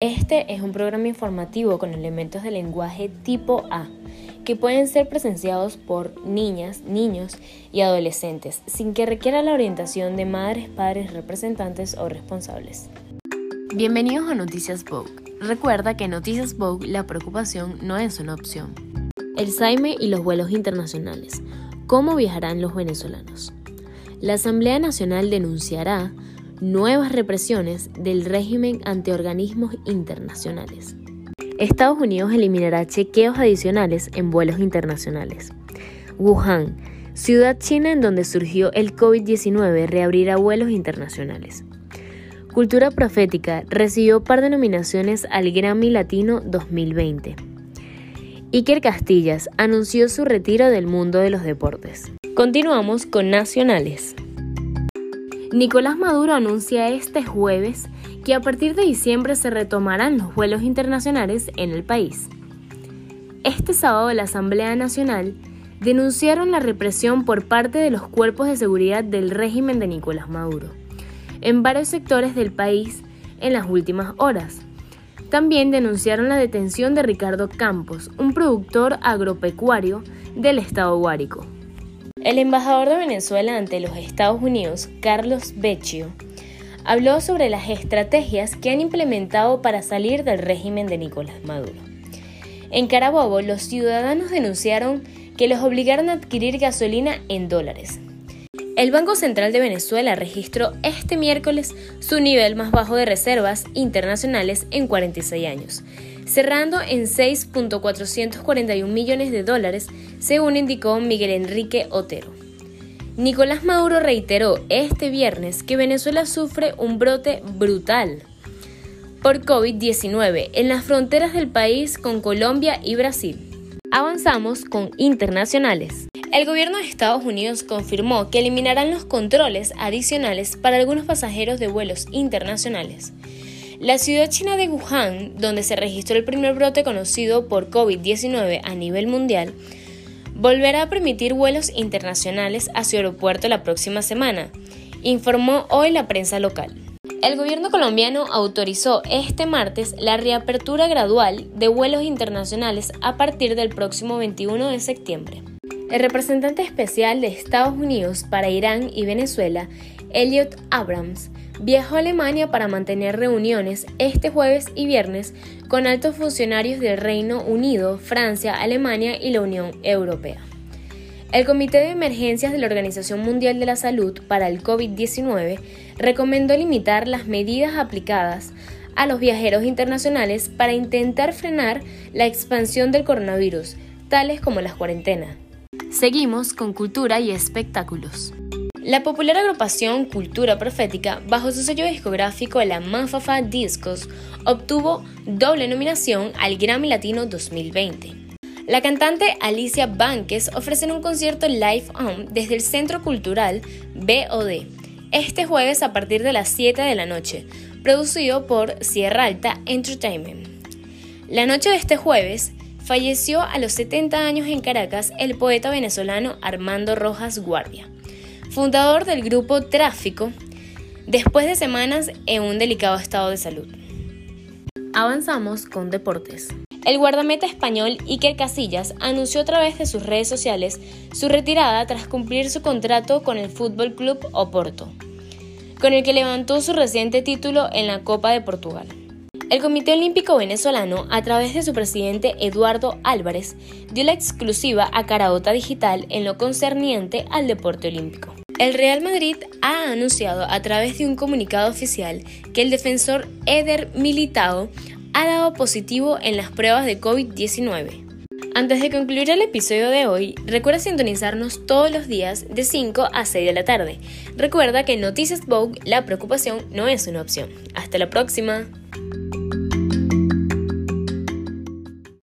Este es un programa informativo con elementos de lenguaje tipo A que pueden ser presenciados por niñas, niños y adolescentes sin que requiera la orientación de madres, padres, representantes o responsables. Bienvenidos a Noticias Vogue. Recuerda que en Noticias Vogue la preocupación no es una opción. El Saime y los vuelos internacionales. ¿Cómo viajarán los venezolanos? La Asamblea Nacional denunciará nuevas represiones del régimen ante organismos internacionales. Estados Unidos eliminará chequeos adicionales en vuelos internacionales. Wuhan, ciudad china en donde surgió el COVID-19, reabrirá vuelos internacionales. Cultura Profética recibió par de nominaciones al Grammy Latino 2020. Iker Castillas anunció su retiro del mundo de los deportes. Continuamos con nacionales. Nicolás Maduro anuncia este jueves que a partir de diciembre se retomarán los vuelos internacionales en el país. Este sábado la Asamblea Nacional denunciaron la represión por parte de los cuerpos de seguridad del régimen de Nicolás Maduro en varios sectores del país en las últimas horas. También denunciaron la detención de Ricardo Campos, un productor agropecuario del estado Guárico. El embajador de Venezuela ante los Estados Unidos, Carlos Beccio, habló sobre las estrategias que han implementado para salir del régimen de Nicolás Maduro. En Carabobo, los ciudadanos denunciaron que los obligaron a adquirir gasolina en dólares. El Banco Central de Venezuela registró este miércoles su nivel más bajo de reservas internacionales en 46 años, cerrando en 6.441 millones de dólares, según indicó Miguel Enrique Otero. Nicolás Maduro reiteró este viernes que Venezuela sufre un brote brutal por COVID-19 en las fronteras del país con Colombia y Brasil. Avanzamos con internacionales. El gobierno de Estados Unidos confirmó que eliminarán los controles adicionales para algunos pasajeros de vuelos internacionales. La ciudad china de Wuhan, donde se registró el primer brote conocido por COVID-19 a nivel mundial, volverá a permitir vuelos internacionales a su aeropuerto la próxima semana, informó hoy la prensa local. El gobierno colombiano autorizó este martes la reapertura gradual de vuelos internacionales a partir del próximo 21 de septiembre. El representante especial de Estados Unidos para Irán y Venezuela, Elliot Abrams, viajó a Alemania para mantener reuniones este jueves y viernes con altos funcionarios del Reino Unido, Francia, Alemania y la Unión Europea. El Comité de Emergencias de la Organización Mundial de la Salud para el COVID-19 recomendó limitar las medidas aplicadas a los viajeros internacionales para intentar frenar la expansión del coronavirus, tales como las cuarentenas. Seguimos con cultura y espectáculos. La popular agrupación Cultura Profética, bajo su sello discográfico La Mafafa Discos, obtuvo doble nominación al Grammy Latino 2020. La cantante Alicia Banques ofrece un concierto live on desde el Centro Cultural BOD este jueves a partir de las 7 de la noche, producido por Sierra Alta Entertainment. La noche de este jueves falleció a los 70 años en Caracas el poeta venezolano Armando Rojas Guardia fundador del grupo Tráfico, después de semanas en un delicado estado de salud. Avanzamos con deportes. El guardameta español Iker Casillas anunció a través de sus redes sociales su retirada tras cumplir su contrato con el Fútbol Club Oporto, con el que levantó su reciente título en la Copa de Portugal. El Comité Olímpico Venezolano, a través de su presidente Eduardo Álvarez, dio la exclusiva a Caraota Digital en lo concerniente al deporte olímpico. El Real Madrid ha anunciado a través de un comunicado oficial que el defensor Eder Militao ha dado positivo en las pruebas de COVID-19. Antes de concluir el episodio de hoy, recuerda sintonizarnos todos los días de 5 a 6 de la tarde. Recuerda que en Noticias Vogue la preocupación no es una opción. Hasta la próxima.